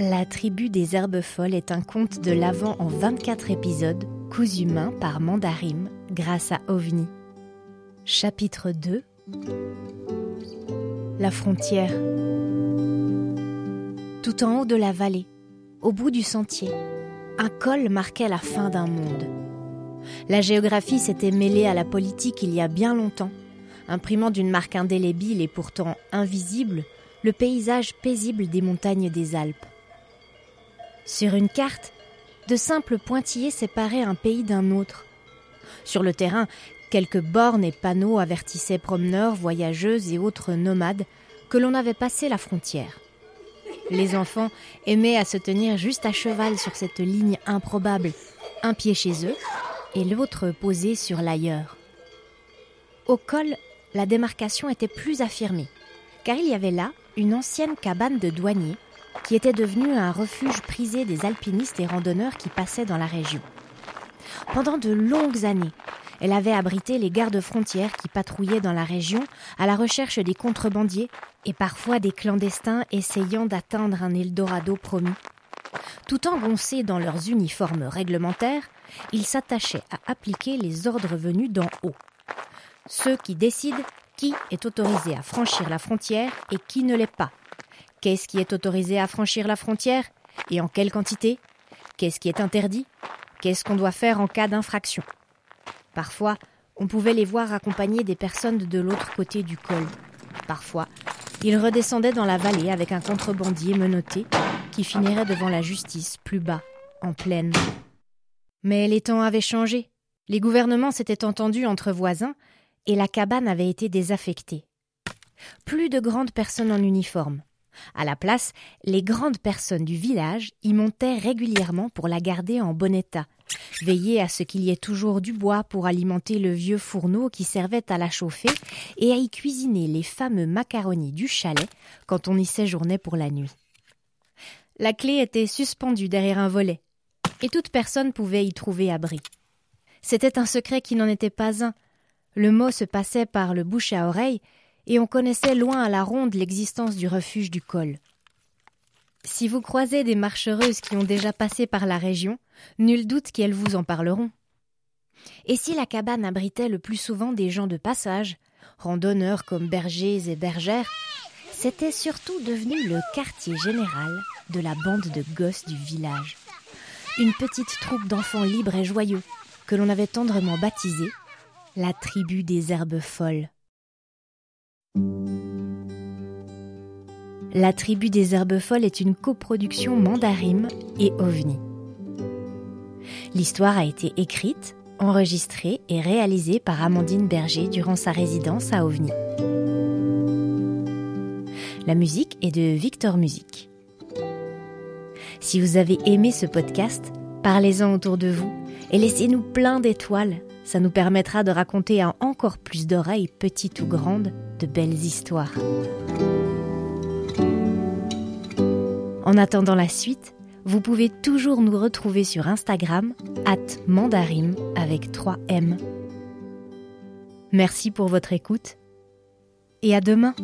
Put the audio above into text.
La tribu des herbes folles est un conte de l'Avent en 24 épisodes, cousu main par Mandarim grâce à OVNI. Chapitre 2 La frontière. Tout en haut de la vallée, au bout du sentier, un col marquait la fin d'un monde. La géographie s'était mêlée à la politique il y a bien longtemps, imprimant d'une marque indélébile et pourtant invisible le paysage paisible des montagnes des Alpes. Sur une carte, de simples pointillés séparaient un pays d'un autre. Sur le terrain, quelques bornes et panneaux avertissaient promeneurs, voyageuses et autres nomades que l'on avait passé la frontière. Les enfants aimaient à se tenir juste à cheval sur cette ligne improbable, un pied chez eux et l'autre posé sur l'ailleurs. Au col, la démarcation était plus affirmée, car il y avait là une ancienne cabane de douaniers qui était devenue un refuge prisé des alpinistes et randonneurs qui passaient dans la région. Pendant de longues années, elle avait abrité les gardes frontières qui patrouillaient dans la région à la recherche des contrebandiers et parfois des clandestins essayant d'atteindre un Eldorado promis. Tout engoncés dans leurs uniformes réglementaires, ils s'attachaient à appliquer les ordres venus d'en haut. Ceux qui décident qui est autorisé à franchir la frontière et qui ne l'est pas. Qu'est-ce qui est autorisé à franchir la frontière et en quelle quantité? Qu'est-ce qui est interdit? Qu'est-ce qu'on doit faire en cas d'infraction? Parfois, on pouvait les voir accompagner des personnes de l'autre côté du col. Parfois, ils redescendaient dans la vallée avec un contrebandier menotté qui finirait devant la justice plus bas, en plaine. Mais les temps avaient changé. Les gouvernements s'étaient entendus entre voisins et la cabane avait été désaffectée. Plus de grandes personnes en uniforme. À la place, les grandes personnes du village y montaient régulièrement pour la garder en bon état, veiller à ce qu'il y ait toujours du bois pour alimenter le vieux fourneau qui servait à la chauffer et à y cuisiner les fameux macaronis du chalet quand on y séjournait pour la nuit. La clé était suspendue derrière un volet, et toute personne pouvait y trouver abri. C'était un secret qui n'en était pas un. Le mot se passait par le bouche à oreille, et on connaissait loin à la ronde l'existence du refuge du col. Si vous croisez des marchereuses qui ont déjà passé par la région, nul doute qu'elles vous en parleront. Et si la cabane abritait le plus souvent des gens de passage, randonneurs comme bergers et bergères, c'était surtout devenu le quartier général de la bande de gosses du village. Une petite troupe d'enfants libres et joyeux, que l'on avait tendrement baptisée la tribu des herbes folles. La tribu des herbes folles est une coproduction Mandarim et OVNI. L'histoire a été écrite, enregistrée et réalisée par Amandine Berger durant sa résidence à OVNI. La musique est de Victor Music. Si vous avez aimé ce podcast, parlez-en autour de vous et laissez-nous plein d'étoiles ça nous permettra de raconter à encore plus d'oreilles, petites ou grandes, de belles histoires. En attendant la suite, vous pouvez toujours nous retrouver sur Instagram, at mandarim avec 3 M. Merci pour votre écoute et à demain!